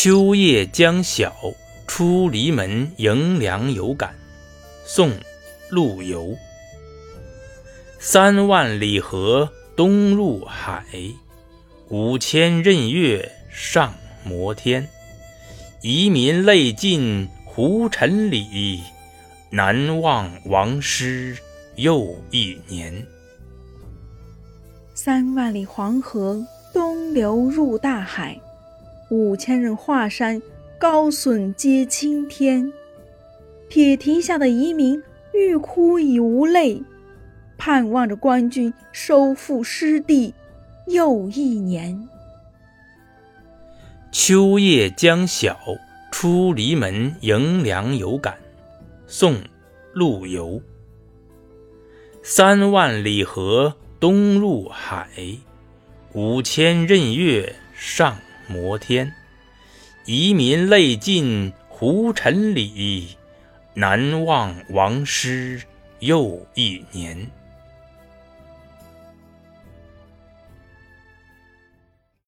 秋夜将晓，出篱门迎凉有感。宋·陆游。三万里河东入海，五千仞岳上摩天。遗民泪尽胡尘里，南望王师又一年。三万里黄河东流入大海。五千仞华山高耸接青天，铁蹄下的遗民欲哭已无泪，盼望着官军收复失地又一年。秋夜将晓，出篱门迎凉有感。宋·陆游。三万里河东入海，五千仞岳上。摩天，遗民泪尽胡尘里，南望王师又一年。